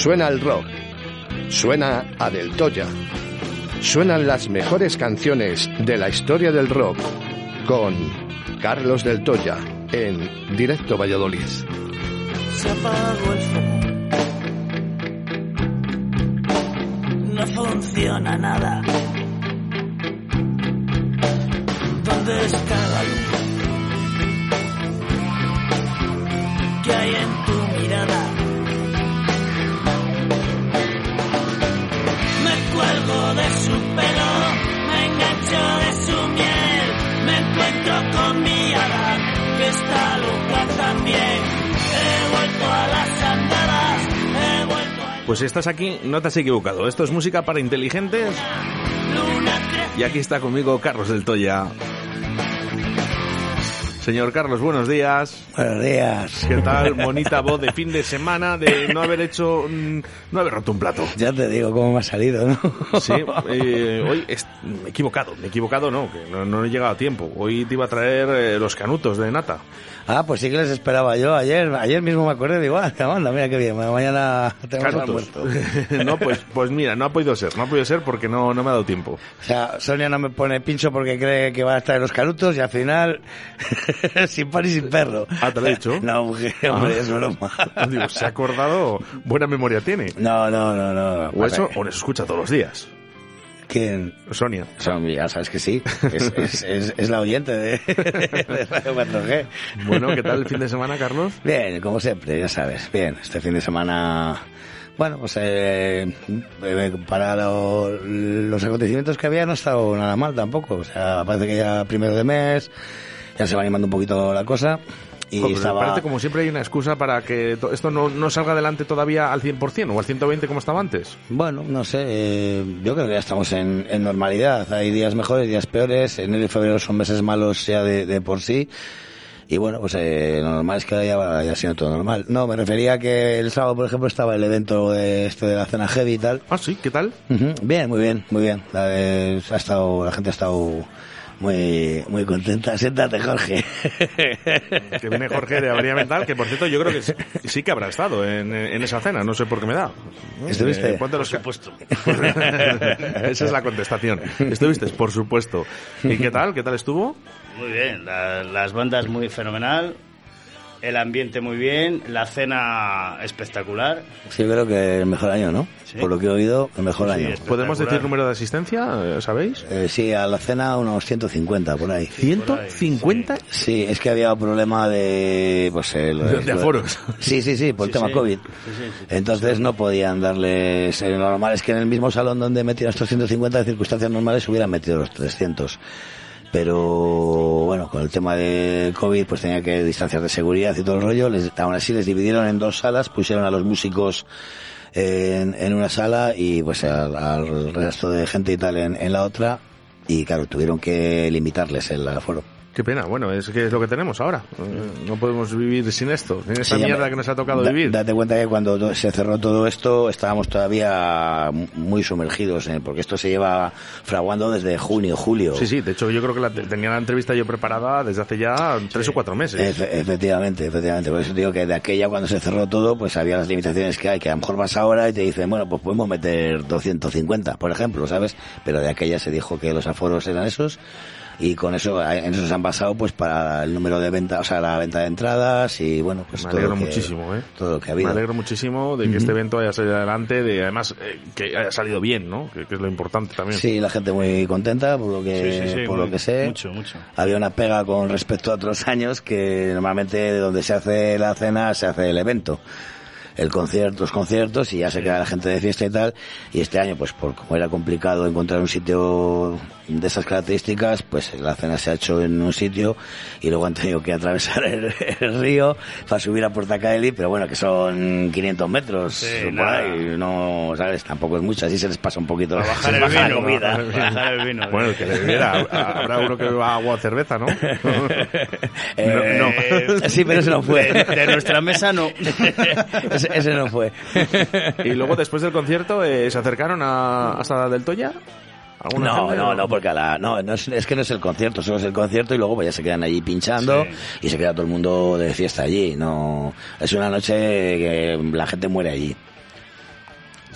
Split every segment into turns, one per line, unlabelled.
Suena el rock. Suena a Del Toya. Suenan las mejores canciones de la historia del rock con Carlos Del Toya en Directo Valladolid.
Se apagó el. No funciona nada. ¿Dónde está la luz? ¿Qué hay en
Pues si estás aquí, no te has equivocado. Esto es música para inteligentes. Y aquí está conmigo Carlos del Toya. Señor Carlos, buenos días.
Buenos días.
¿Qué tal? Bonita voz de fin de semana de no haber hecho, mm, no haber roto un plato.
Ya te digo cómo me ha salido, ¿no?
Sí, eh, hoy me he equivocado, me he equivocado no, que no, no he llegado a tiempo. Hoy te iba a traer eh, los canutos de nata.
Ah, pues sí que les esperaba yo. Ayer ayer mismo me acordé, digo, ah, anda, mira qué bien, mañana tenemos almuerzo.
no, pues, pues mira, no ha podido ser, no ha podido ser porque no, no me ha dado tiempo.
O sea, Sonia no me pone pincho porque cree que va a estar en los canutos y al final, sin pan y sin perro.
Ah, ¿te lo he dicho?
No, mujer, hombre, es broma.
Digo, se ha acordado, buena memoria tiene.
No, no, no, no.
O eso, o nos escucha todos los días.
¿Quién?
Sonia.
Son, ya sabes que sí. Es, es, es, es la oyente de, de Radio 4G.
Bueno, ¿qué tal el fin de semana, Carlos?
Bien, como siempre, ya sabes. Bien, este fin de semana. Bueno, pues eh, eh, para lo- los acontecimientos que había no ha estado nada mal tampoco. O sea, parece que ya primero de mes ya se va animando un poquito la cosa. Y
pero
estaba.
Parece como siempre hay una excusa para que to- esto no, no salga adelante todavía al 100% o al 120 como estaba antes.
Bueno, no sé, eh, yo creo que ya estamos en, en normalidad. Hay días mejores, días peores. Enero y febrero son meses malos ya de, de por sí. Y bueno, pues eh, lo normal es que haya, haya sido todo normal. No, me refería a que el sábado, por ejemplo, estaba el evento de, este de la cena heavy y tal.
Ah, sí, ¿qué tal?
Ujú, Bien, muy bien, muy bien. La, eh, ha estado, la gente ha estado muy, muy contenta. Siéntate, Jorge.
Que viene Jorge de Avería Mental, que por cierto yo creo que sí, sí que habrá estado en, en esa cena, no sé por qué me da.
¿Estuviste?
Eh, los supuesto. esa es la contestación. ¿Estuviste? Por supuesto. ¿Y qué tal? ¿Qué tal estuvo?
Muy bien, la- las bandas muy fenomenal, el ambiente muy bien, la cena espectacular.
Sí, creo que el mejor año, ¿no?
Sí.
Por lo que he oído, el mejor
Sí,
año.
¿Podemos decir número de asistencia? eh, ¿Sabéis?
Eh, sí, a la cena unos 150 por ahí.
¿150?
Sí, es que había un problema de... Pues, eh, lo-
De- de aforos.
Sí, sí, sí, por el
Sí,
tema
sí.
COVID.
Sí, sí, sí.
Entonces no podían darles... eh, lo normal es que en el mismo salón donde metían estos 150 de circunstancias normales hubieran metido los 300. Pero bueno, con el tema de COVID pues tenía que distancias de seguridad y todo el rollo. Les, aún así les dividieron en dos salas, pusieron a los músicos en, en una sala y pues al, resto de gente y tal en, en la otra. Y claro, tuvieron que limitarles el aforo.
Qué pena. Bueno, es que es lo que tenemos ahora. Eh, No podemos vivir sin esto, sin esta
Sí,
mierda que nos ha tocado
da-
vivir.
Date cuenta que cuando se cerró todo esto estábamos todavía mu- muy sumergidos, en, porque esto se lleva fraguando desde junio, julio.
Sí, sí, de hecho yo creo que la, tenía la entrevista yo preparada desde hace ya tres o cuatro meses.
Efe- efectivamente, efectivamente. Por eso digo que de aquella cuando se cerró todo, pues había las limitaciones que hay, que a lo mejor vas ahora y te dicen, bueno, pues podemos meter 250, por ejemplo, ¿sabes? Pero de aquella se dijo que los aforos eran esos. Y con eso en eso se han basado pues para el número de ventas, o sea, la venta de entradas y bueno, pues
Me
todo
alegro
lo que,
muchísimo, ¿eh?
todo lo que ha
Me
habido.
alegro muchísimo de que este evento haya salido adelante, de además eh, que haya salido bien, ¿no? Que, que es lo importante también.
Sí, la gente muy contenta por lo que,
Sí, sí, sí,
por
muy-
lo que sé.
mucho, mucho.
Había una pega con respecto a otros años que normalmente donde se hace la cena se hace el evento. El concierto, los conciertos y ya se queda la gente de fiesta y tal. Y este año, pues por como era complicado encontrar un sitio de esas características, pues la cena se ha hecho en un sitio y luego han tenido que atravesar el, el río para subir a Puerta Caeli, pero bueno, que son 500 metros.
Sí,
por
nada.
ahí, no, ¿sabes? Tampoco es mucho, así se les pasa un poquito.
A bajar
se
el
la
vino,
comida.
a bajar el vino.
Bueno, el que le bebiera, habrá uno que beba agua o cerveza, ¿no?
Eh,
no.
Eh,
Sí, pero ese no fue.
De, de nuestra mesa no.
ese, no fue.
Y luego después del concierto eh, se acercaron a, hasta del Toya. ¿Alguna
No, no, no, porque a la, no, no es, es que no es el concierto, solo es el concierto y luego pues ya se quedan allí pinchando
Sí.
y se queda todo el mundo de fiesta allí. No, es una noche que la gente muere allí.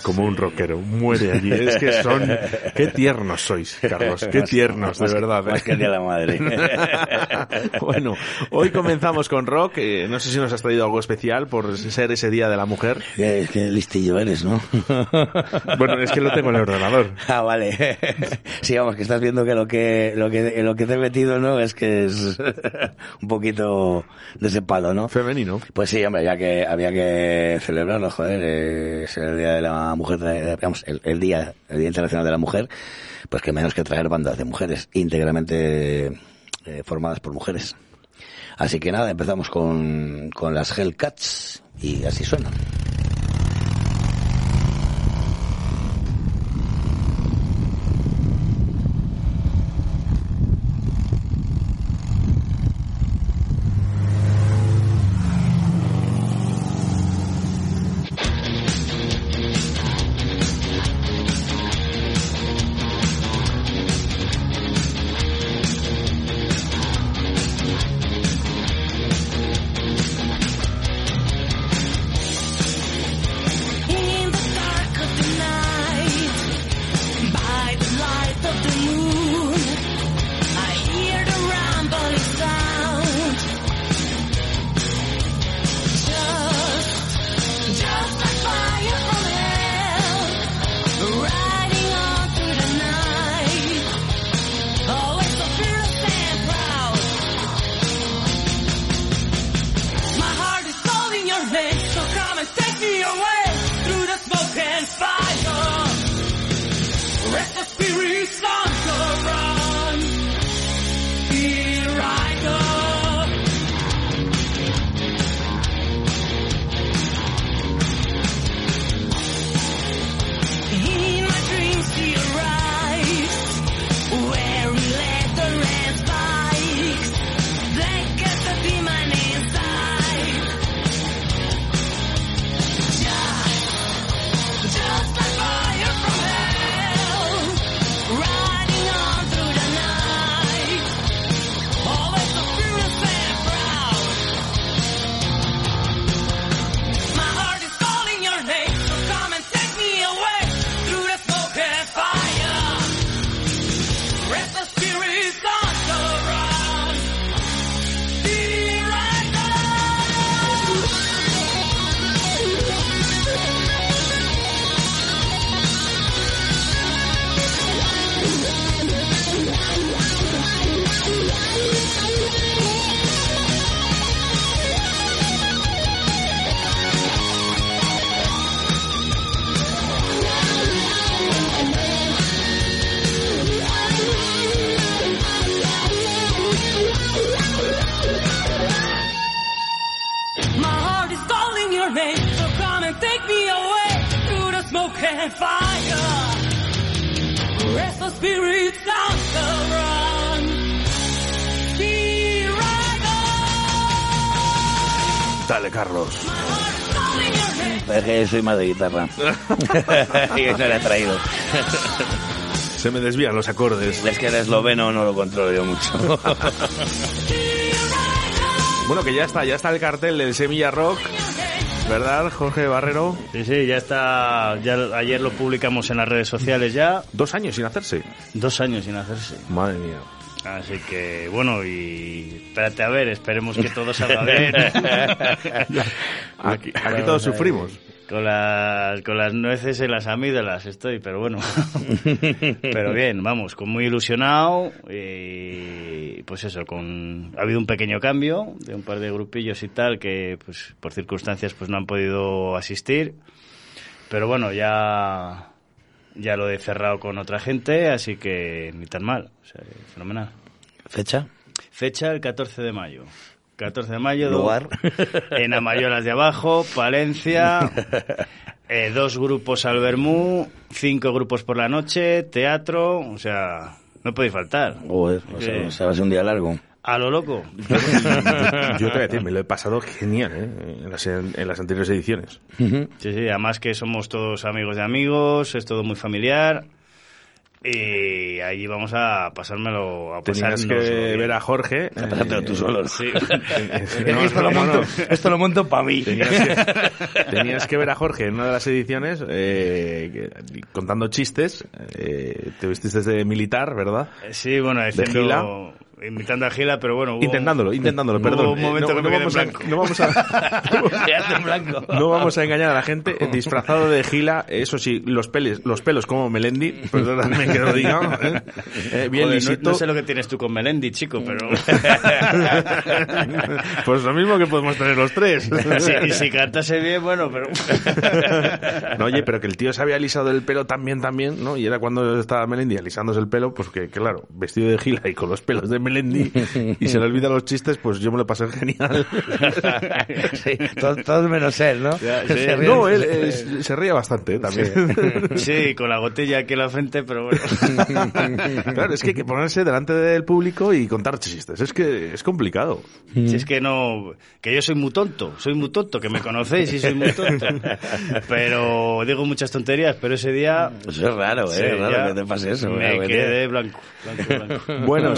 Como un rockero, muere allí. Es que son... Qué tiernos sois, Carlos. Qué tiernos, de
Más que-
verdad.
Más que el día de la madre.
bueno, hoy comenzamos con rock. eh, no sé si nos has traído algo especial por ser ese Día de la Mujer.
qué, qué listillo eres, ¿no?
Bueno, es que lo tengo en el ordenador.
Ah, vale. Sí, vamos, que estás viendo que lo que lo que lo que te he metido, ¿no? Es que es un poquito de ese palo, ¿no?
Femenino.
Pues sí, hombre, ya que había que celebrarlo, joder, eh, es el Día de la Mujer, digamos, el, Día, el Día Internacional de la Mujer, pues que menos que traer bandas de mujeres íntegramente eh, formadas por mujeres. Así que nada, empezamos con, con las Hellcats y así suenan.
Your name, so come and take me away through the smoke and fire. Restless spirits on the run. Here I go.
Dale, Carlos.
Es que soy más de guitarra. y no le he traído.
Se me desvían los acordes.
Es que el esloveno no lo controlo yo mucho.
Bueno, que ya está, ya está el cartel del Semilla Rock, ¿verdad, Jorge Barrero?
Sí, sí, ya está. Ya ayer lo publicamos en las redes sociales ya.
Dos años sin hacerse.
Dos años sin hacerse.
Madre mía.
Así que, bueno, y espérate a ver, esperemos que todo salga bien.
Aquí, aquí todos sufrimos.
Con las, con las nueces en las amígdalas estoy, pero bueno. pero bien, vamos, con muy ilusionado y pues eso, con ha habido un pequeño cambio de un par de grupillos y tal que pues por circunstancias pues no han podido asistir. Pero bueno, ya ya lo he cerrado con otra gente, así que ni tan mal, o sea, fenomenal.
¿Fecha?
Fecha el 14 de mayo. 14 de mayo.
Lugar.
En Amayolas de Abajo, Palencia. eh, dos grupos al Bermú, cinco grupos por la noche, teatro, o sea, no podéis faltar.
Joder, o sea,
Eh.
o sea, va a ser un día largo.
A lo loco.
Yo te voy a decir, me lo he pasado genial ¿eh? en, las, en las anteriores ediciones.
Sí, sí, además que somos todos amigos de amigos, es todo muy familiar. Y allí vamos a pasármelo, a
Tenías que ver a Jorge.
Pásatelo tú solo.
Sí.
no,
esto, lo
no,
monto,
no.
esto lo monto para mí.
Tenías que, tenías que ver a Jorge en una de las ediciones eh, contando chistes. eh, te vestiste de militar, ¿verdad?
Sí, bueno,
Gila.
haciendo, imitando a Gila, pero bueno. hubo-
Intentándolo, intentándolo,
hubo
perdón.
un momento
Eh,
que me quedé en
vamos a,
blanco.
no vamos a-
blanco.
no vamos a engañar a la gente. eh, Disfrazado de Gila, eso sí, los pelos, los pelos como Melendi, perdóname que lo diga. eh, eh, bien
Joder, no-
lisito.
no, sé lo que tienes tú con Melendi, chico, pero...
pues lo mismo que podemos tener los tres.
si, y si cantase bien, bueno, pero...
No, oye, pero que el tío se había alisado el pelo también, también, ¿no? Y era cuando estaba Melendi alisándose el pelo, pues que, claro, vestido de gila y con los pelos de Melendi y se le olvidan los chistes, pues yo me lo pasé genial.
Sí, todos, todos menos él, ¿no?
Ya, sí.
Se ríe.
No, él eh, se ría bastante ¿eh? también.
Sí, con la gotilla aquí en la frente, pero bueno.
Claro, es que hay que ponerse delante del público y contar chistes. Es que es complicado.
Si es que no... Que yo soy muy tonto, soy muy tonto, que me conocéis y soy muy tonto. Pero digo muchas tonterías, pero ese día...
Eso es raro, ¿eh?
Sí,
es raro que te pase eso.
Me
¿eh?
quedé blanco, blanco, blanco.
Bueno,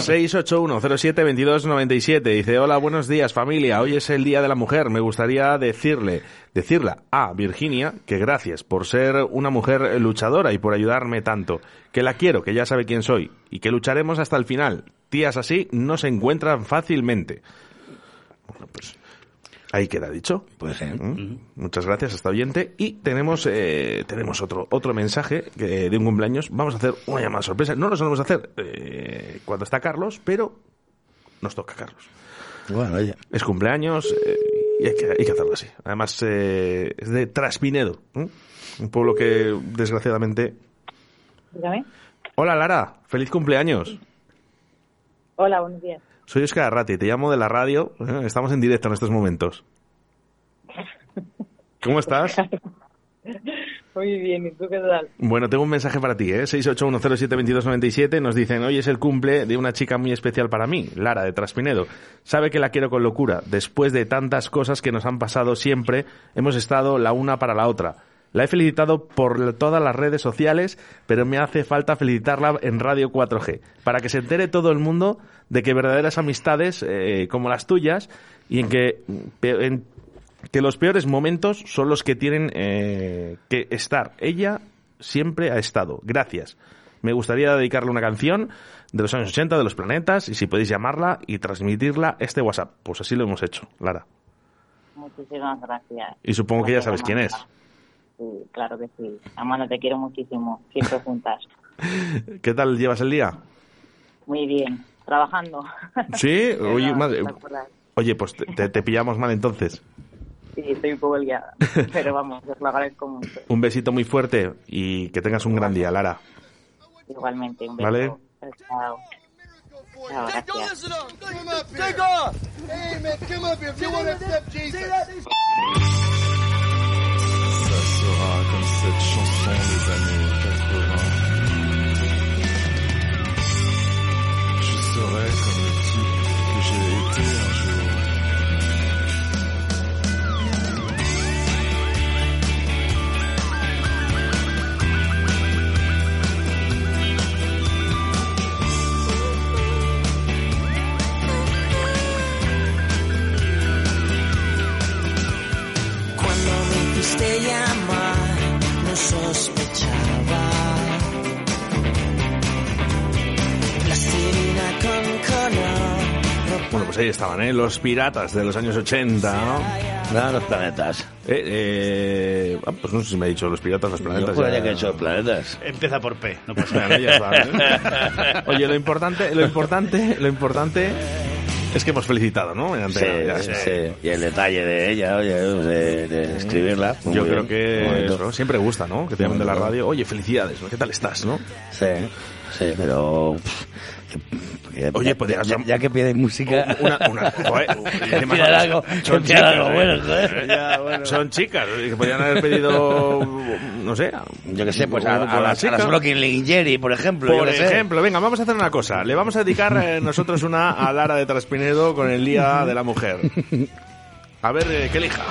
681-07-2297. Dice, hola, buenos días familia. Hoy es el Día de la Mujer. Me gustaría decirle, decirla a Virginia que gracias por ser una mujer luchadora y por ayudarme tanto. Que la quiero, que ya sabe quién soy. Y que lucharemos hasta el final. Tías así no se encuentran fácilmente. Bueno, pues ahí queda dicho.
Puede ser.
¿Mm? Muchas gracias, hasta oyente. Y tenemos eh, tenemos otro otro mensaje que- de un cumpleaños. Vamos a hacer una llamada sorpresa. No lo solemos hacer eh, cuando está Carlos, pero nos toca Carlos.
Bueno, oye.
Es cumpleaños eh, y hay que, hay que hacerlo así. Además, eh, es de Traspinedo, ¿eh? un pueblo que desgraciadamente...
Dígame.
Hola Lara, feliz cumpleaños.
Hola, buenos días.
Soy Oscar Arrati, te llamo de la radio. Estamos en directo en estos momentos. ¿Cómo estás?
Muy bien, ¿y tú qué tal?
Bueno, tengo un mensaje para ti, ¿eh? 681072297. Nos dicen, hoy es el cumple de una chica muy especial para mí, Lara, de Traspinedo. Sabe que la quiero con locura. Después de tantas cosas que nos han pasado siempre, hemos estado la una para la otra. La he felicitado por todas las redes sociales, pero me hace falta felicitarla en Radio 4G, para que se entere todo el mundo de que verdaderas amistades, eh, como las tuyas, y en que, en que los peores momentos son los que tienen eh, que estar. Ella siempre ha estado. Gracias. Me gustaría dedicarle una canción de los años 80, de los planetas, y si podéis llamarla y transmitirla este WhatsApp. Pues así lo hemos hecho, Lara.
Muchísimas gracias.
Y supongo que ya sabes quién es.
Sí, claro que sí. Amanda, te quiero muchísimo. Siempre juntas.
¿Qué tal llevas el día?
Muy bien. Trabajando.
Sí, oye,
no,
madre-
¿te acuerdas?
oye, pues te, pillamos mal entonces.
Sí, estoy un poco liada. Pero vamos, os lo agradezco mucho.
Un besito muy fuerte y que tengas un gran día, Lara.
Igualmente, un beso.
Vale.
Chao. Chao, gracias.
Serai comme le type que
me llamar, no sospechaba. Bueno, pues ahí estaban, ¿eh? Los piratas de los años 80, ¿no?
No, los planetas.
Eh, eh, ah, pues no sé si me ha dicho los piratas, los planetas.
Yo
ya-
que he hecho planetas.
Empieza por P, no pasa
Bueno,
nada.
ya está, ¿eh? Oye, lo importante, lo importante, lo importante es que hemos felicitado, ¿no? En
Sí,
ya.
sí, sí. Y el detalle de ella, oye, de, de escribirla. muy
Yo creo que eso, siempre gusta, ¿no? Que te llamen de la radio. Oye, felicidades, ¿no? ¿Qué tal estás, no?
Sí, sí, pero... pff,
Oye,
ya-
podrías
ya, ya que pide música...
Una, una, joder, son-
algo- algo
chicas,
bueno, joder.
Ya, bueno. Son chicas, que podrían haber pedido, no sé.
Yo que sé, pues a, las, a
chicas.
las Brooklyn Lingerie, por ejemplo.
Por
sé.
ejemplo, venga, vamos a hacer una cosa. Le vamos a dedicar eh, nosotros una a Lara de Traspinedo con el Día de la Mujer. A ver, eh, que elija.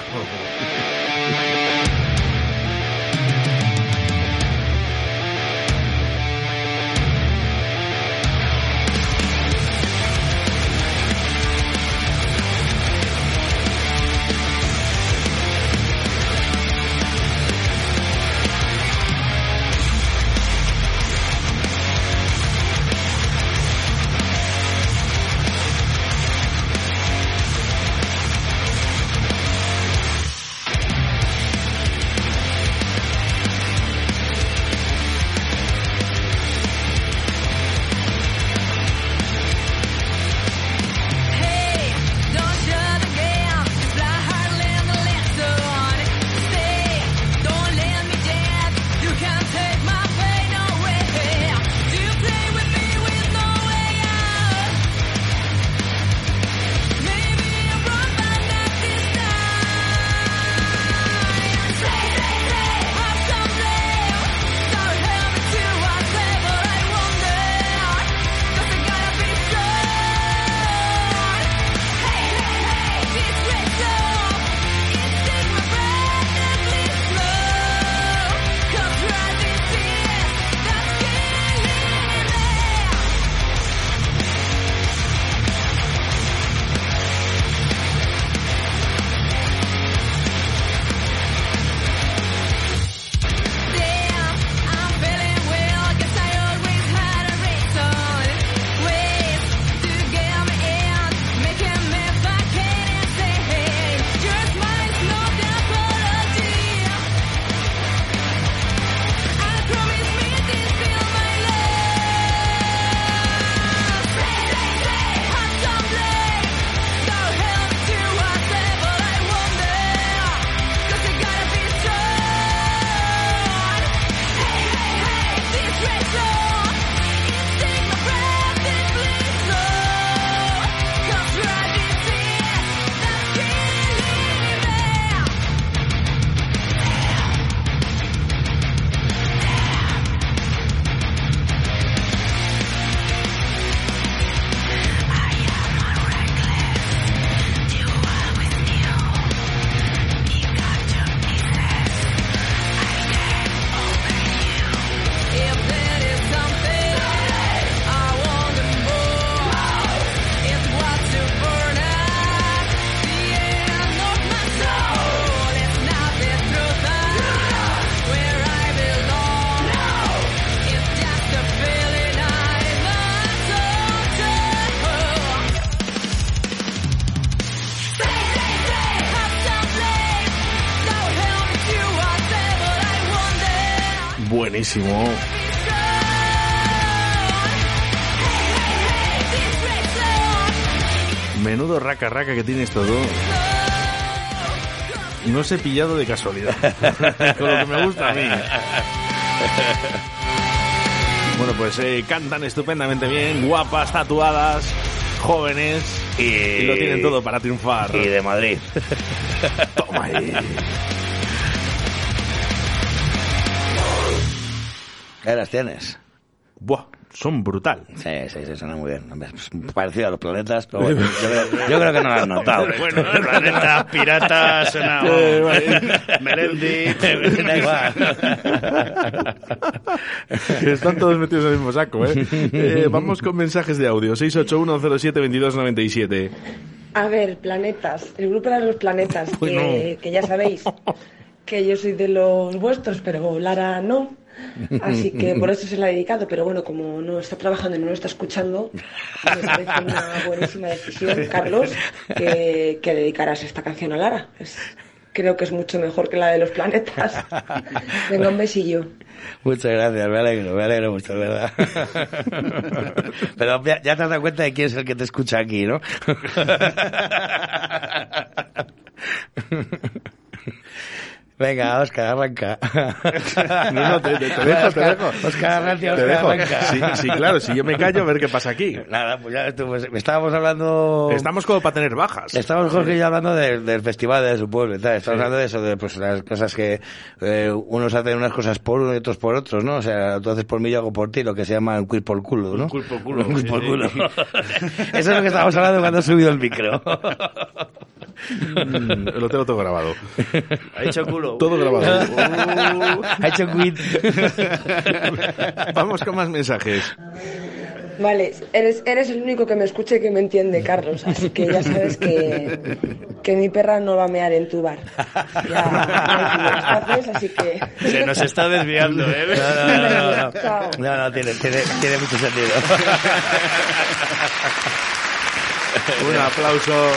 Buenísimo. Menudo raca raca que tienes todo. No se he pillado de casualidad. Con lo que me gusta a mí. Bueno, pues eh, cantan estupendamente bien, guapas, tatuadas, jóvenes
Y,
y lo tienen todo para triunfar.
Y de Madrid.
Toma ahí.
¿Qué las tienes?
Buah, son brutal.
Sí, sí, sí, suena muy bien. Parecido a los planetas, pero bueno, yo, creo, yo creo que no lo has notado.
Bueno, planeta, pirata, suena... Melendi...
da igual.
Están todos metidos en el mismo saco, ¿eh? Eh, Vamos con mensajes de audio. 681072297.
A ver, planetas. El grupo era los planetas, que, que ya sabéis que yo soy de los vuestros, pero Lara no. Así que por eso se la ha dedicado, pero bueno, como no está trabajando y no lo está escuchando, me parece una buenísima decisión, Carlos, que, que dedicaras esta canción a Lara. Es- creo que es mucho mejor que la de los planetas. Venga, un besillo.
Muchas gracias, me alegro, me alegro mucho, de verdad. Pero ya, ya te has dado cuenta de quién es el que te escucha aquí, ¿no? Venga, Oscar, arranca.
No, no, te, te- te dejo, te dejo.
Oscar, arranca, Oscar,
dejo.
arranca.
Sí, sí, claro, si yo me callo, a ver qué pasa aquí.
Nada, pues ya estuvo, estábamos hablando...
Estamos como para tener bajas.
Estamos, Jorge y yo, hablando de- del festival de su pueblo y tal. Estamos hablando de eso, de pues, las cosas que eh, unos hacen unas cosas por uno y otros por otros, ¿no? O sea, tú haces por mí, yo hago por ti, lo que se llama un quiz por culo, ¿no?
Un quiz por culo,
Un quiz
sí,
por
sí.
culo. Eso es lo que estábamos hablando cuando he subido el micro.
Lo tengo todo grabado.
Ha hecho culo.
Todo grabado.
ha hecho quiz.
Vamos con más mensajes.
Vale, eres, eres el único que me escucha y que me entiende, Carlos. Así que ya sabes que, que mi perra no va a mear en tu bar. Ya hay los haces, así que...
Se nos está desviando, ¿eh?
No, no, no, no, no.
Chao.
No, no, tiene, tiene, tiene mucho sentido.
Un aplauso.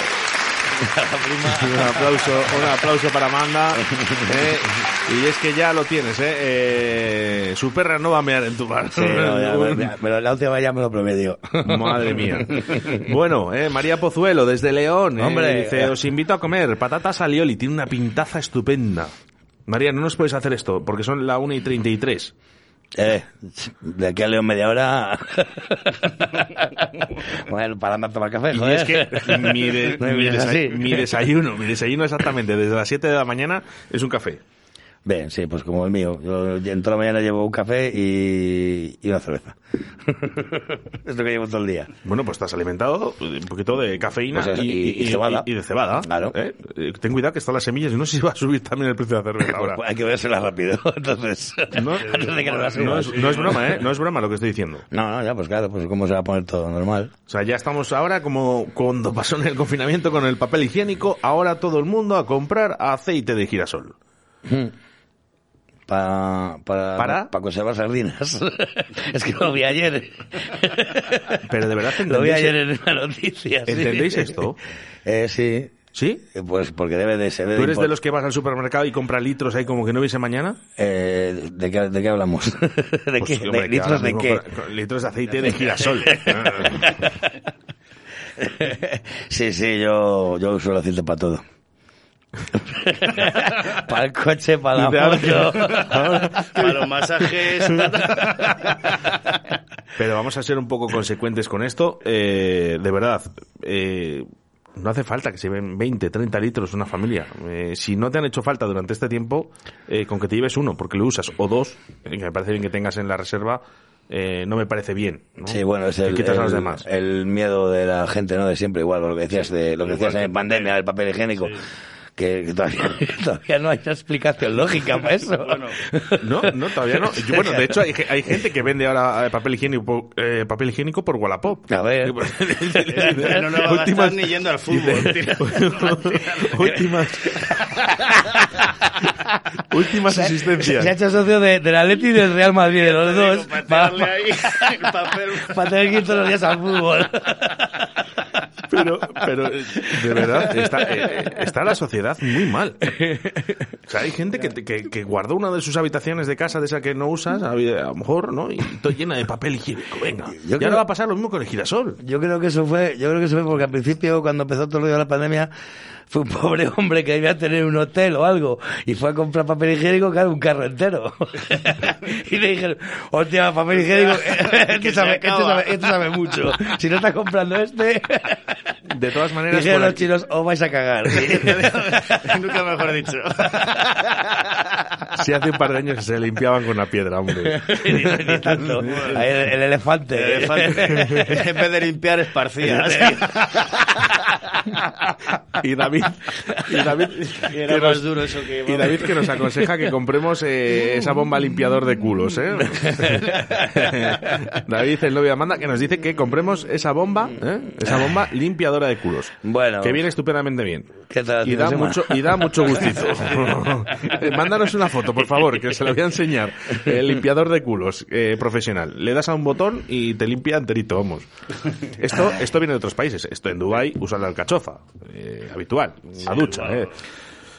Un aplauso, un aplauso para Amanda. ¿eh? Y es que ya lo tienes, ¿eh? Eh, Su perra no va a mear en tu bar.
Sí, no, ya, me- me- me la última ya me lo prometió.
Madre mía. Bueno, eh, María Pozuelo, desde León. eh,
Hombre.
dice, os invito a comer patatas alioli. Tiene una pintaza estupenda. María, no nos puedes hacer esto, porque son la 1 y 33.
Eh, de aquí a León media hora. bueno, para andar a tomar café,
Y
joder.
es que mi, de-
No me
mi
mires
desa-
así.
mi desayuno, mi desayuno exactamente desde las 7 de la mañana es un café.
Bien, sí, pues como el mío. Yo en toda la mañana llevo un café y, y una cerveza. es lo que llevo todo el día.
Bueno, pues estás alimentado un poquito de cafeína
Pues eso,
y,
y- y cebada.
y de cebada.
Claro.
¿eh? Eh, Ten cuidado que están las semillas y no sé si va a subir también el precio de la cerveza ahora.
Pues hay que vérsela rápido, entonces.
No,
antes de que nos la suban.
no es, no es broma, ¿eh? No es broma lo que estoy diciendo.
No, no, ya, pues claro, pues cómo se va a poner todo normal.
O sea, ya estamos ahora como cuando pasó en el confinamiento con el papel higiénico, ahora todo el mundo a comprar aceite de girasol.
Pa- para,
¿Para?
para conservar sardinas. es que lo vi ayer.
Pero de verdad
Lo vi ayer en una noticia. sí.
¿entendéis esto?
Eh, sí.
¿Sí?
Pues porque debe de ser.
¿Tú eres de los que vas al supermercado y compras litros ahí como que no hubiese mañana?
Eh, ¿de, qué, ¿De qué hablamos? ¿De
Pues,
qué?
sí, hombre,
¿De
que
litros de qué?
litros de aceite de girasol.
sí, sí, yo, yo uso el aceite para todo. para el coche, para la moto.
Para los masajes.
Pero vamos a ser un poco consecuentes con esto. Eh, de verdad, eh, no hace falta que se lleven 20, 30 litros una familia. Eh, si no te han hecho falta durante este tiempo, eh, con que te lleves uno, porque lo usas, o dos, eh, que me parece bien que tengas en la reserva, eh, no me parece bien. ¿no?
Sí, bueno, es el,
quitas a los
el-
demás.
el miedo de la gente, ¿no? De siempre, igual, lo que decías de lo que decías en pandemia, el papel higiénico. Que todavía, todavía no hay una explicación lógica para eso.
Bueno,
No, no, todavía no. Yo, bueno, de hecho, hay, ge- hay gente que vende ahora eh, papel higiénico, eh, papel higiénico por Wallapop.
A ver.
no lo va a gastar ni yendo al fútbol.
Dice- últimas. últimas
Se ha
asistencias.
hecho socio de, del Atleti y del Real Madrid, de los dos.
Para
Para,
tirarle ahí el papel.
para tener que ir todos los días al fútbol.
Pero, pero, eh, de verdad, está, eh, está la sociedad muy mal. O sea, hay gente que, que, que guardó una de sus habitaciones de casa, de esa que no usas, a lo mejor, ¿no? Y todo llena de papel higiénico, venga.
Yo
y ahora
creo-
va a pasar lo mismo con el girasol.
Yo creo que eso fue, yo creo que eso fue porque al principio, cuando empezó todo lo de la pandemia, fue un pobre hombre que debía tener un hotel o algo y fue a comprar papel higiénico, claro, un carro entero. y le dijeron, hostia, papel higiénico, este sabe, este sabe, este sabe mucho. Si no estás comprando este,
De todas maneras,
dijeron los chinos, os vais a cagar.
Nunca mejor dicho.
si hace un par de años que se limpiaban con una piedra, hombre.
ni, ni tanto. Ahí el, el elefante.
El elefante, en vez de limpiar, esparcía.
Y David, y David,
Y era
que
más
nos-
duro eso que...
y David que nos aconseja que compremos eh, esa bomba limpiador de culos, ¿eh? David, el novio de Amanda, que nos dice que compremos esa bomba, ¿eh? Esa bomba limpiadora de culos.
Bueno.
Que viene estupendamente bien.
¿Qué tal,
Y da mucho, y da mucho gustito. Eh, Mándanos una foto. por favor, que se lo voy a enseñar. El limpiador de culos eh, profesional. Le das a un botón y te limpia enterito, vamos. Esto, esto viene de otros países. Esto en Dubai usan la alcachofa, eh, habitual, una ducha. Eh.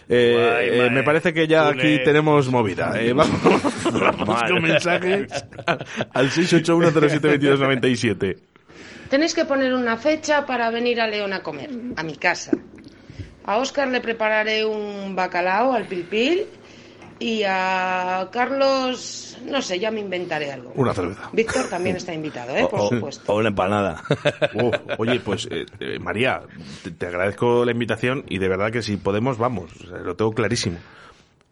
Eh,
Guay,
eh, me parece que ya aquí tenemos movida. Eh, vamos vamos con mensajes al 681072297.
Tenéis que poner una fecha para venir a León a comer, a mi casa. A Óscar le prepararé un bacalao al pilpil y a Carlos, no sé, ya me inventaré algo.
Una cerveza.
Víctor también está invitado, ¿eh? Por
o-
supuesto.
o una empanada.
Oh, oye, pues eh, eh, María, te, te agradezco la invitación y de verdad que si podemos, vamos, o sea, lo tengo clarísimo.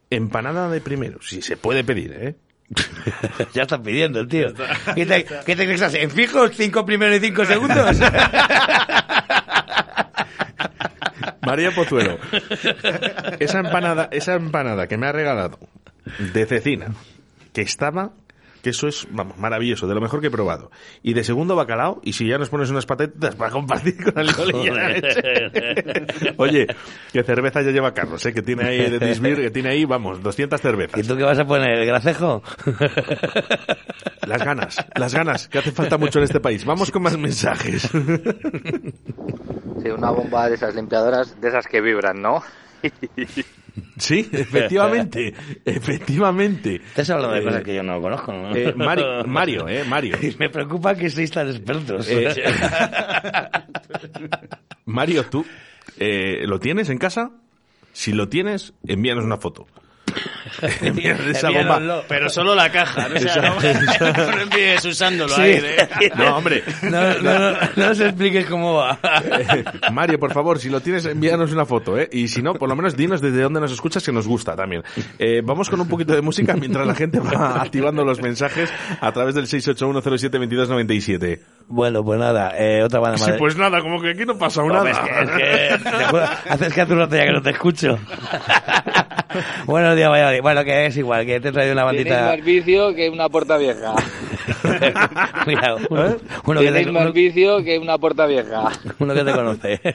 Empanada de primero, si se puede pedir, ¿eh?
ya estás pidiendo el tío. ¿Qué te, qué te crees? ¿En fijos? ¿Cinco primeros y cinco segundos?
María Pozuelo, esa empanada, esa empanada que me ha regalado de cecina, que estaba, que eso es, vamos, maravilloso, de lo mejor que he probado. Y de segundo bacalao, y si ya nos pones unas patatas para compartir con el. Oye, que cerveza ya lleva Carlos, ¿eh? que tiene ahí de Disbir, que tiene ahí, vamos, 200 cervezas.
¿Y tú qué vas a poner? ¿El gracejo?
Las ganas, las ganas, que hace falta mucho en este país. Vamos con más mensajes.
Sí, una bomba de esas limpiadoras, de esas que vibran, ¿no?
Sí, efectivamente, efectivamente.
Estás hablando de
Eh,
cosas que yo no conozco, ¿no?
eh, Mari- Mario, eh, Mario.
Me preocupa que sois tan expertos.
Eh, Mario, tú eh, lo tienes en casa. Si lo tienes, envíanos una foto. Esa bomba.
Pero solo la caja, ¿no? O sea, no, no usándolo
Sí.
ahí. ¿eh?
No, hombre.
No, no, no, no os expliques cómo va.
Eh, Mario, por favor, si lo tienes, envíanos una foto, ¿eh? Y si no, por lo menos dinos desde dónde nos escuchas, que nos gusta también. Eh, vamos con un poquito de música mientras la gente va activando los mensajes a través del 681072297.
Bueno, pues nada, eh, otra banda
Sí,
madre-
pues nada, como que aquí no pasa nada.
es que, es que- te juro, haces que hace un rato ya que no te escucho. Buenos días, Bueno, que es igual, que te he traído una
Tenéis
bandita.
más vicio que una puerta vieja.
Cuidado, uno, uno que
Tenéis
te,
más vicio que una puerta vieja.
uno que te conoce.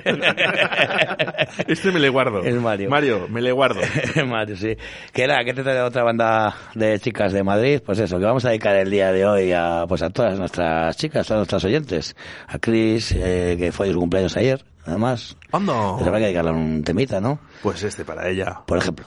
Este me le guardo.
Es Mario.
Mario, me le guardo.
Mario, sí. Que era, que te trae otra banda de chicas de Madrid. Pues eso, que vamos a dedicar el día de hoy a, pues a todas nuestras chicas, a todas nuestras oyentes. A Chris, eh, que fue su cumpleaños ayer, además.
Anda.
Pues habrá que dedicarle un temita, ¿no?
Pues este para ella.
Por ejemplo.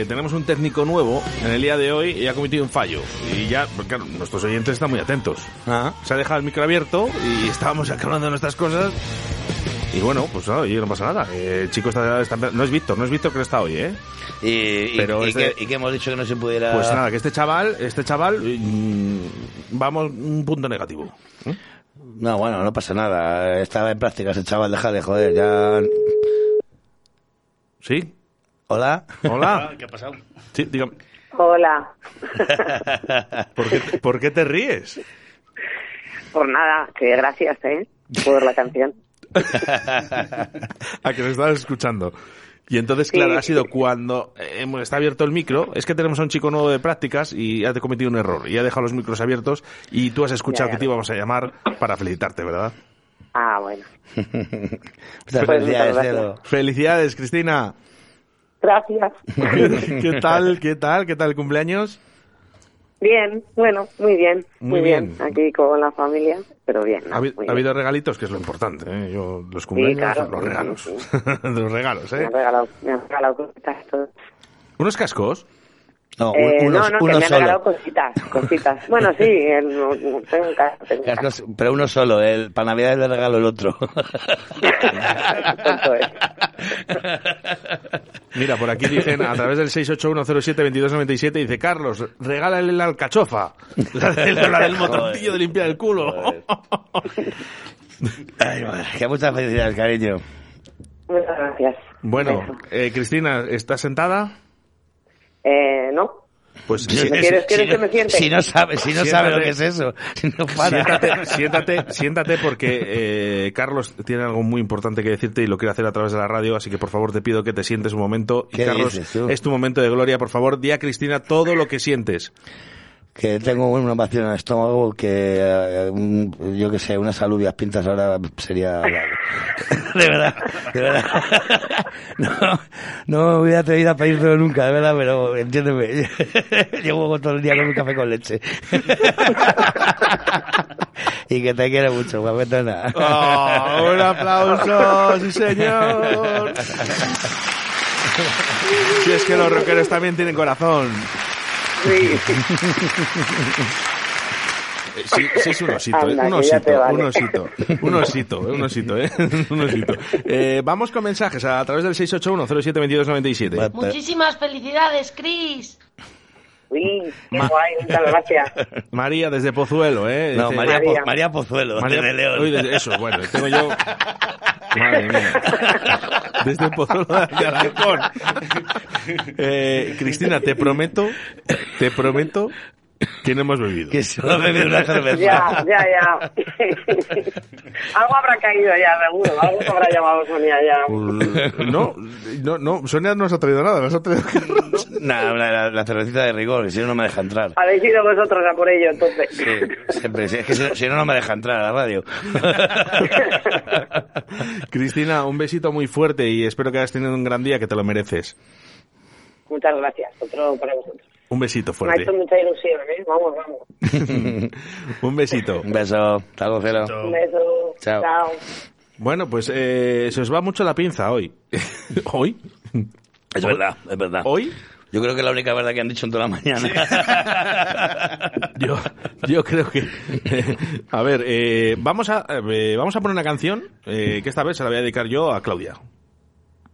Eh, tenemos un técnico nuevo en el día de hoy y ha cometido un fallo. Y ya, pues claro, nuestros oyentes están muy atentos. Se ha dejado el micro abierto y estábamos de nuestras cosas. Y bueno, pues no, oye, no pasa nada. Eh, el chico está, está- No es Víctor, no es Víctor que está hoy, ¿eh?
Y,
Pero
y
este-
que, y que hemos dicho que no se pudiera...
Pues nada, que este chaval, este chaval, mm, vamos un punto negativo.
No, bueno, no pasa nada. Estaba en prácticas el chaval, déjale, joder, ya...
¿Sí?
¿Hola?
Hola.
¿Qué ha pasado?
Sí, dígame.
Hola.
¿Por qué, te- por qué te ríes?
Por nada, que gracias, ¿eh? Por la canción.
a que nos estabas escuchando. Y entonces, claro, ha sido cuando eh, está abierto el micro, es que tenemos a un chico nuevo de prácticas y ha cometido un error y ha dejado los micros abiertos y tú has escuchado
Ya, ya.
que te íbamos a llamar para felicitarte, ¿verdad?
Ah, bueno.
Muchas
Pues
felicidades, cielo.
Felicidades, Cristina.
Gracias.
¿Qué tal? ¿Qué tal? ¿Qué tal el cumpleaños?
Bien, bueno, muy bien.
Muy
Muy, bien.
bien.
Aquí con la familia, pero bien. ¿no?
Ha, habido regalitos, que es lo importante, ¿eh? Yo, los cumpleaños,
claro.
los regalos. los regalos,
bien. Me
¿eh?
han regalado, me han regalado.
¿Unos cascos?
No,
Eh,
uno,
no, no, que me han
solo.
regalado cositas, cositas. Bueno, sí, el, no- no, tengo un caso, tengo un caso.
Cascos, pero uno solo, el, para Navidad le regalo el otro.
Mira, por aquí dicen, a través del 681072297, dice, Carlos, regálale la alcachofa. La, de- la del motorcillo de limpiar el culo.
Ay, madre, que muchas felicidades, cariño.
Muchas gracias.
Bueno, eh, Cristina, ¿estás sentada?
Eh, no.
Pues
¿Me quieres- quieres que me siente?
Si no sabe, si no sabe lo que es eso, si no para.
Siéntate, siéntate, siéntate porque eh, Carlos tiene algo muy importante que decirte y lo quiere hacer a través de la radio, así que por favor te pido que te sientes un momento. Y
¿Qué
Carlos, es tu momento de gloria, por favor, di a Cristina todo lo que sientes.
Que tengo una vacío en el estómago que, eh, un- yo que sé, unas alubias pintas ahora sería... de verdad, de verdad. No, no me hubiera atrevido a pedírtelo nunca, de verdad, pero entiéndeme. Llevo todo el día con un café con leche. y que te quiero mucho, guapetona.
Oh, un aplauso, sí señor. Si es que los rockeros también tienen corazón.
Sí.
Eh, Sí, sí es un osito, ¿eh?
Anda,
un
ya te
osito,
vale.
un osito, un osito, ¿eh? un osito, ¿eh? un osito. Eh, vamos con mensajes a través del 681-072297.
Muchísimas felicidades, Chris.
Uy, qué guay, muchas gracias.
María desde Pozuelo, ¿eh?
No, María, Po- María Pozuelo,
María-
de León.
Uy, desde- eso, bueno, tengo yo... Madre mía. Desde Pozuelo de Alarcón. Eh, Cristina, te prometo, te prometo no hemos bebido.
Que solo ha bebido una cerveza.
Ya, ya, ya. algo habrá caído ya, seguro. Algo se habrá llamado Sonia ya.
Pues, no, no, no, Sonia no nos ha traído nada, nos ha traído
Nah, la, la- la cervecita de rigor, que si no, no me deja entrar.
Habéis ido vosotros a por ello, entonces.
Sí, siempre, sí, es que si, si no, no me deja entrar a la radio.
Cristina, un besito muy fuerte y espero que hayas tenido un gran día que te lo mereces.
Muchas gracias. Otro para vosotros.
Un besito
Me ha
fuerte.
hecho mucha ilusión, ¿eh? Vamos, vamos.
un besito.
Un beso. Hasta luego, cielo.
Un beso.
Chao.
Chao.
Bueno, pues eh, se os va mucho la pinza hoy. ¿Hoy?
Es verdad, es verdad.
¿Hoy?
Yo creo que es la única verdad que han dicho en toda la mañana.
Yo, yo creo que... a ver, eh, vamos, a, eh, vamos a poner una canción eh, que esta vez se la voy a dedicar yo a Claudia.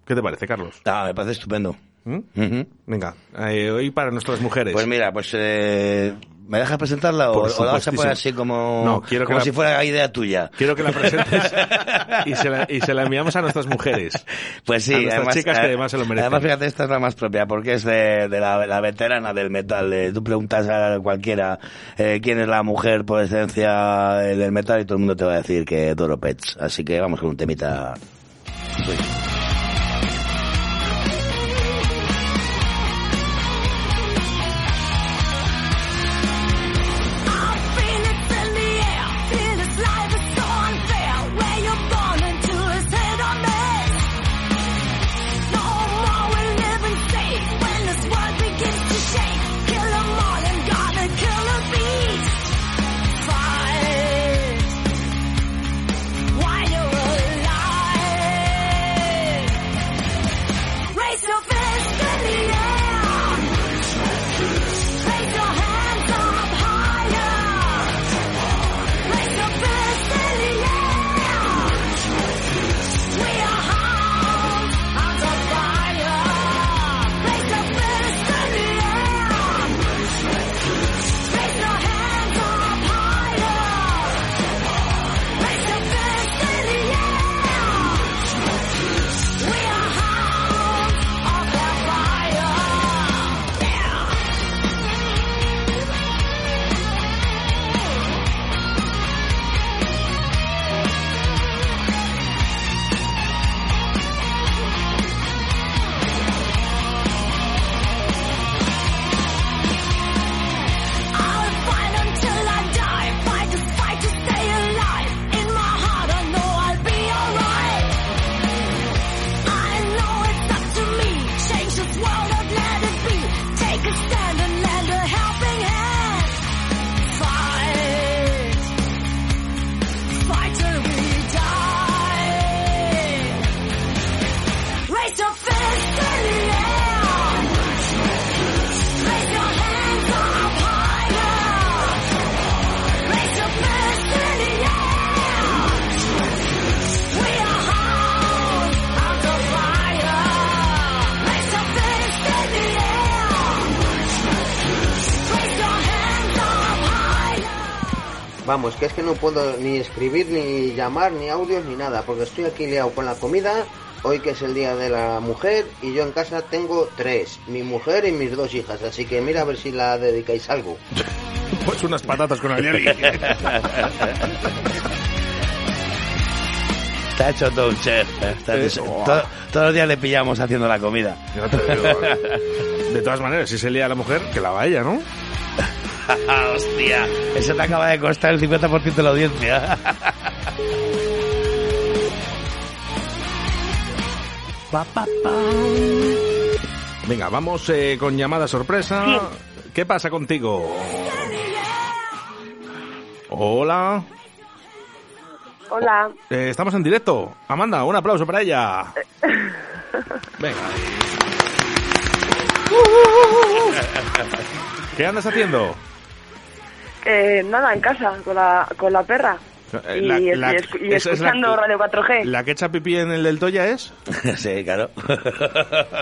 ¿Qué te parece, Carlos?
Ah, me parece estupendo.
¿Mm?
Ujú.
Venga, eh, hoy para nuestras mujeres.
Pues mira, pues eh, ¿me dejas presentarla o, o la vas a poner así como,
No, quiero
como
la-
si fuera idea tuya?
Quiero que la presentes y se la, y se la enviamos a nuestras mujeres.
Pues sí,
A nuestras
además,
chicas que
eh,
además se lo merecen.
Además, fíjate, esta es la más propia, porque es de, de la, la veterana del metal. Eh, tú preguntas a cualquiera eh, quién es la mujer por esencia eh, del metal y todo el mundo te va a decir que Doro Pets. Así que vamos con un temita.
Vamos, que es que no puedo ni escribir, ni llamar, ni audios, ni nada, porque estoy aquí liado con la comida, hoy que es el día de la mujer, y yo en casa tengo tres, mi mujer y mis dos hijas, así que mira a ver si la dedicáis algo.
Pues unas patatas con alioli.
Está hecho todo un chef. ¿eh? Está hecho-
Eso.
todo- todos los días le pillamos haciendo la comida.
Digo, De todas maneras, si se lía a la mujer, que la vaya, ¿no?
Hostia, eso te acaba de costar el 50% de la audiencia.
Venga, vamos eh, con llamada sorpresa. ¿Qué pasa contigo? Hola.
Hola.
Eh, estamos en directo. Amanda, un aplauso para ella. Venga. ¿Qué andas haciendo?
Eh, nada, en casa, con la, con la perra.
Eh,
Y,
la-
y
la-
escu- y
esa es la-
escuchando Radio 4G.
¿La que echa pipí en el del Toya es?
sí, claro.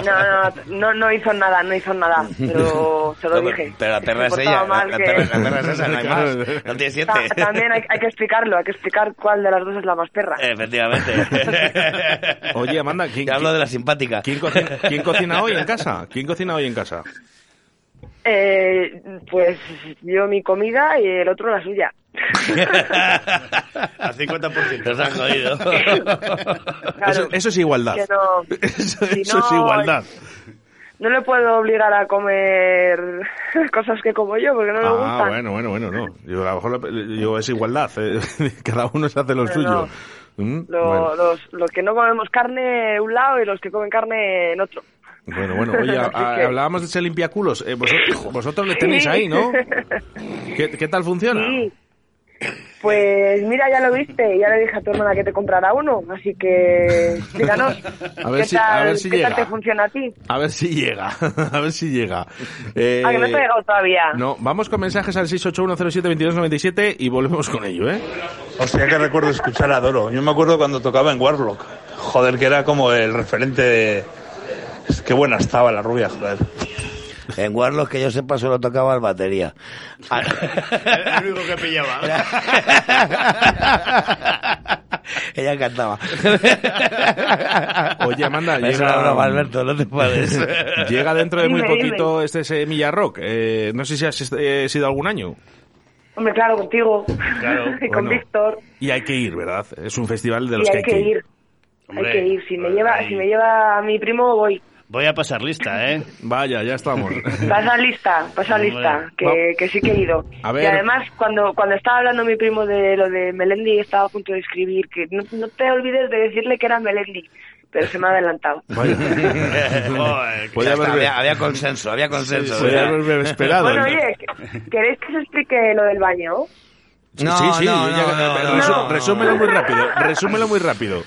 No, no, no, no hizo nada, no hizo nada, pero se lo
No,
dije.
Pero la perra es
Se
ella. La,
mal
la
que-
perra, la perra es esa, no hay más. No tiene siete.
Ta- También hay, hay que explicarlo, hay que explicar cuál de las dos es la más perra.
Efectivamente.
Oye, Amanda, ¿quién,
Te hablo de la simpática.
¿quién cocina, quién cocina hoy en casa? ¿Quién cocina hoy en casa?
Eh, pues yo mi comida y el otro la suya.
Al 50%.
Nos han jodido.
Eso, eso es igualdad.
No,
Eso,
Si
eso es igualdad.
no le puedo obligar a comer cosas que como yo porque no le
Ah,
gustan.
bueno, bueno, bueno, no. Yo, a lo mejor lo- yo, es igualdad. eh. Cada uno se hace lo
Pero
suyo.
no.
Mm,
Lo-
bueno.
los, los que no comemos carne en un lado y los que comen carne en otro.
Bueno, bueno, oye, a- a-
que-
hablábamos de ese limpiaculos. Eh, vosotros, vosotros le tenéis ahí, ¿no? ¿Qué, qué tal funciona?
Sí. Pues mira, ya lo viste, ya le dije a tu hermana que te comprara uno, así que díganos
A ver
qué
si-
tal,
a ver si
qué tal
llega.
te funciona a ti.
A ver si llega, a ver si llega. Eh,
Ah, que no te ha llegado todavía.
No, vamos con mensajes al 681072297 y volvemos con ello, ¿eh?
Hostia, que recuerdo escuchar a Doro. Yo me acuerdo cuando tocaba en Warlock. Joder, que era como el referente de... Es que buena estaba la rubia, joder.
En Warlock, que yo sepa, solo tocaba el batería.
El único que pillaba.
Ella cantaba.
Oye, Amanda,
Es
llega...
broma, Alberto, no te puedes.
Llega dentro de muy
Dime,
poquito este Semilla Rock. Eh, no sé si has eh, sido algún año.
Hombre, claro, contigo
Claro,
y con
bueno.
Víctor.
Y hay que ir, ¿verdad? Es un festival de
Y
los
hay que ir.
Hombre,
hay que ir. Si me
pues
lleva,
ahí.
si me lleva a mi primo, voy.
Voy a pasar lista, ¿eh?
Vaya, ya estamos.
Pasa lista, pasa
Hombre.
lista, que, que sí que he ido.
A ver.
Y además, cuando, cuando estaba hablando mi primo de lo de Melendi, estaba a punto de escribir que no, no te olvides de decirle que era Melendi, pero se me ha adelantado.
Vaya. Haber-
había, había consenso, había consenso.
Podía haberme esperado.
Bueno, oye, ¿queréis que os explique lo del baño?
No,
sí, sí,
no,
ya-
no, no, no,
resu-
no.
resúmelo muy rápido. Resúmelo muy rápido.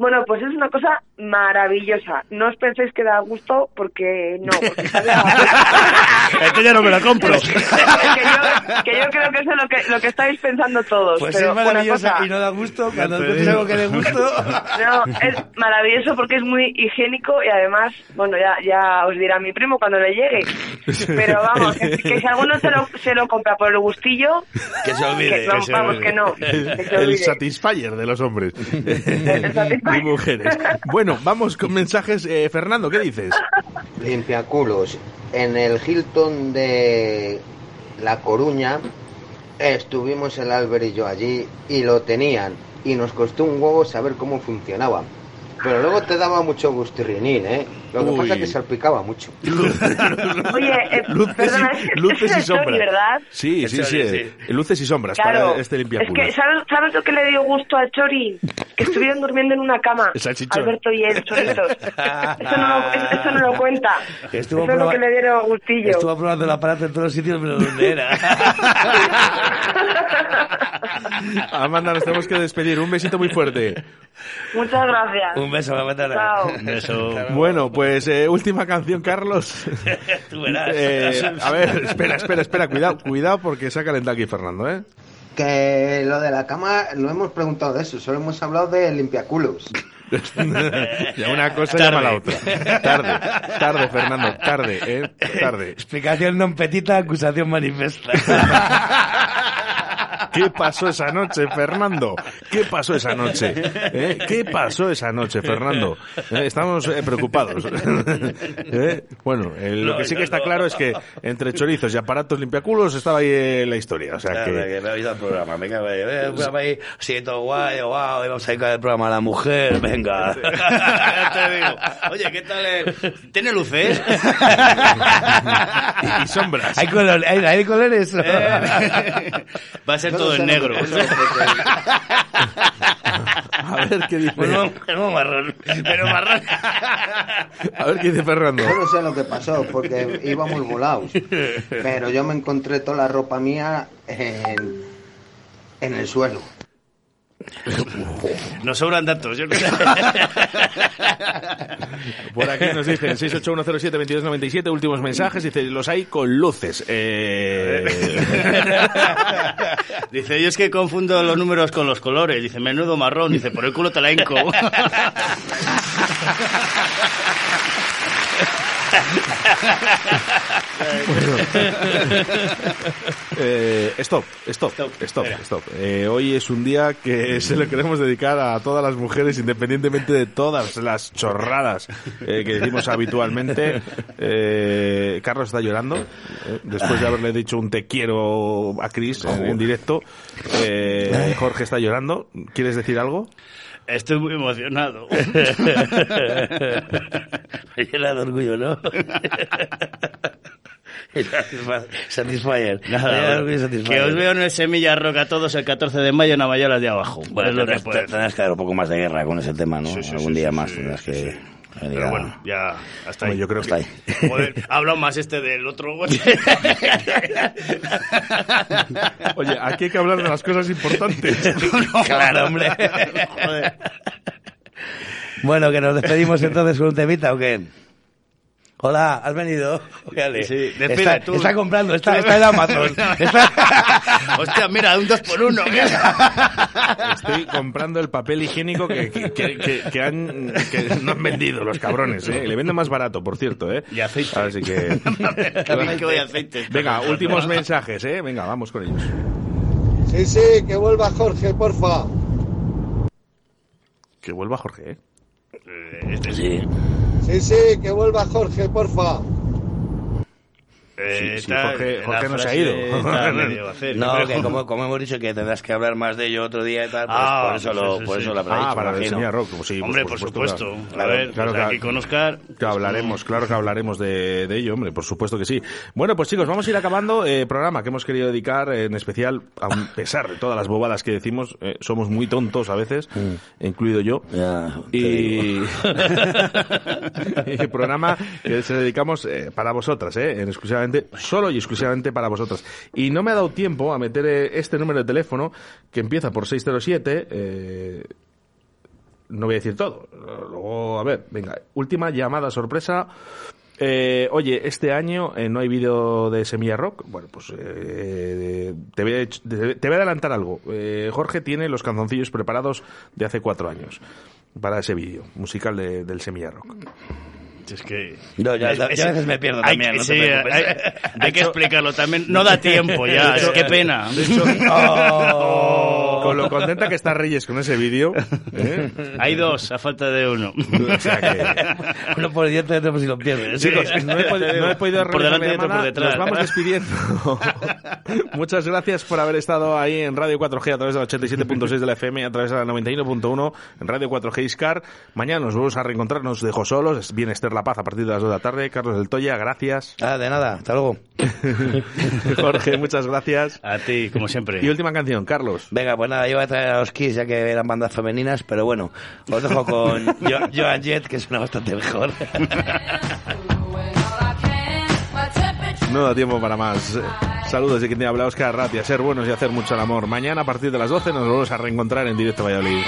Bueno, pues es una cosa maravillosa. No os penséis que da gusto porque no. Porque
Esto ya no me lo compro.
que, yo, que yo creo que eso es lo que, lo que estáis pensando todos.
Pues
pero
es maravillosa
cosa,
y no da gusto cuando
te
algo que dé gusto.
No, es maravilloso porque es muy higiénico y además, bueno, ya, ya os dirá mi primo cuando le llegue. Pero vamos, que, que si alguno se lo, se lo compra por el gustillo,
Que se olvide.
que, vamos,
se
vamos
olvide.
que no.
El,
que se
el
olvide.
satisfyer de los hombres
El.
Mujeres. Bueno, vamos con mensajes. Eh, Fernando, ¿qué dices?
Limpiaculos. En el Hilton de La Coruña estuvimos el Albert y yo allí y lo tenían y nos costó un huevo saber cómo funcionaba. Pero luego te daba mucho gustirrinín, ¿eh? Lo que
Uy.
pasa es que salpicaba mucho.
Oye, eh,
Luces
perdona,
y,
es-
luces
es
y
el
sombras.
¿verdad?
Sí, sí, sí, eh, Luces y sombras
Claro,
para este
es
limpiaculos.
que ¿sabes, ¿sabes lo que le dio gusto al Chori? Que estuvieron durmiendo en una cama,
El.
Alberto y él solitos. Eso no lo, eso- no lo cuenta.
Estuvo
eso es lo que le dieron gustillo.
Estuvo probando el aparato en todos los sitios, pero ¿dónde era?
Amanda, nos tenemos que despedir. Un besito muy fuerte.
Muchas gracias.
Un beso, me.
Bueno, pues eh, última canción, Carlos.
Tú verás.
Eh, a ver, espera, espera, espera, cuidado, cuidado porque se ha calentado aquí Fernando, ¿eh?
Que lo de la cama no hemos preguntado de eso, solo hemos hablado de limpiaculos.
ya una cosa
Tarde.
llama a la otra. Tarde, tarde, Fernando, tarde, ¿eh? Tarde.
Explicación non petita, acusación manifesta.
¿Qué pasó esa noche, Fernando? ¿Qué pasó esa noche? ¿Eh? ¿Qué pasó esa noche, Fernando? Eh, Estamos eh, preocupados. ¿Eh? Bueno, eh, lo que sí que está claro es que entre chorizos y aparatos limpiaculos estaba ahí eh, la historia. O sea
Claro,
que...
que me habéis dado el programa, el programa ahí, todo guay, wow, vamos a ir con el programa a la mujer, venga.
Ya te digo. Oye, ¿qué tal? el- ¿Tiene luces?
y sombras.
¿Hay, color, hay, hay colores?
Va a ser todo en negro.
A ver qué dice.
Bueno, pero marrón, pero marrón.
A ver qué dice Fernando.
Yo no sé lo que pasó porque íbamos volados. Pero yo me encontré toda la ropa mía en, en el suelo.
Nos sobran datos. Yo creo.
Por aquí nos dicen 681072297, últimos mensajes, dice, los hay con luces. Eh...
Dice, yo es que confundo los números con los colores. Dice, menudo marrón. Dice, por el culo te la hinco.
Eh, stop, stop, stop, stop. Eh, hoy es un día que se lo queremos dedicar a todas las mujeres, independientemente de todas las chorradas eh, que decimos habitualmente. Carlos está llorando, después de haberle dicho un te quiero a Chris en, directo. Jorge está llorando. ¿Quieres decir algo?
Estoy muy emocionado.
Me llena de orgullo, ¿no? Satisfyer.
Nada, que os veo en el Semilla Roca todos el 14 de mayo en Navayolas de abajo.
Bueno,
es lo que
tendrás, que dar un poco más de guerra con ese tema, ¿no?
Sí, sí,
Algún
sí,
día más tendrás que... que
Pero bueno, ya hasta ahí.
Yo creo
Hasta ahí.
Joder, ha hablado más este del otro.
Oye, aquí hay que hablar de las cosas importantes.
Claro, hombre.
Joder.
Bueno, que nos despedimos entonces con un temita, ¿o qué? Hola, ¿has venido? Fíjate.
Sí, despide
está,
tú.
está comprando, está, está en Amazon. Está-
Hostia, mira, un 2 por 1
Estoy comprando el papel higiénico que, que, que- que- que han, que no han vendido los cabrones. ¿eh? Le venden más barato, por cierto. ¿eh?
Y aceite.
Así que...
También que voy a aceite.
Venga, últimos mensajes. ¿eh? Venga, vamos con ellos.
Sí, sí, que vuelva Jorge, porfa.
Que vuelva Jorge. ¿eh?
Este
sí.
Sí, sí, que vuelva Jorge, porfa.
Eh,
Sí, sí, Jorge-
la
Jorge no se ha ido.
No, que como, como hemos dicho que tendrás que hablar más de ello otro día y tal, pues
Ah,
por eso lo, por
sí.
eso lo habrá
Ah,
dicho,
para el. Semilla Rock. pues sí,
Hombre, por
supuesto,
supuesto.
claro.
a ver,
Claro,
pues aquí con Oscar.
Que hablaremos, claro que hablaremos de, de ello, hombre, por supuesto que sí. Bueno, pues chicos, vamos a ir acabando. Eh, programa que hemos querido dedicar, eh, en especial, a pesar de todas las bobadas que decimos, eh, somos muy tontos a veces, incluido yo.
Ya, te
Y... y programa que se dedicamos eh, para vosotras, eh, en exclusivamente, solo y exclusivamente para vosotras. Y no me ha dado tiempo a meter eh, este número de teléfono que empieza por 607. Eh, no voy a decir todo. Luego, a ver, venga, última llamada sorpresa. Eh, oye, este año eh, no hay vídeo de Semilla Rock. Bueno, pues eh, te, voy a, te- voy a adelantar algo. Jorge tiene los canzoncillos preparados de hace cuatro años para ese vídeo musical de- del Semilla Rock.
Es que...
No, ya-
Es-
ya
es-
a veces me pierdo
hay
también,
que-
no te
sí, hay, hay que explicarlo también. No da tiempo ya, es que pena.
de hecho-
Oh.
Con lo contenta que está Reyes con ese vídeo. ¿eh?
Hay dos, a falta de uno.
O sea que-
Uno por el diente y otro por si lo pierdes.
Chicos, no he, podi- no he podido
Por delante
la
y otro por detrás.
Nos vamos despidiendo. Muchas gracias por haber estado ahí en Radio 4G a través de la 87.6 de la FM y a través de la 91.1 en Radio 4G Iscar. Mañana nos vamos a reencontrar, nos dejo solos. Viene Esther La Paz a partir de las 2 de la tarde. Carlos del Toya, gracias.
Ah, de nada, hasta luego.
Jorge, muchas gracias.
A ti, como siempre.
Y última canción, Carlos.
Venga, pues nada, yo voy a traer a los Kiss ya que eran bandas femeninas, pero bueno, os dejo con Jo- Joan Jett, que suena bastante mejor.
No da tiempo para más. Saludos de quien te habla Oscar Ratia. Ser buenos y hacer mucho el amor. Mañana a partir de las 12 nos volvemos a reencontrar en directo Valladolid.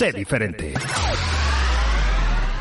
Sé diferente.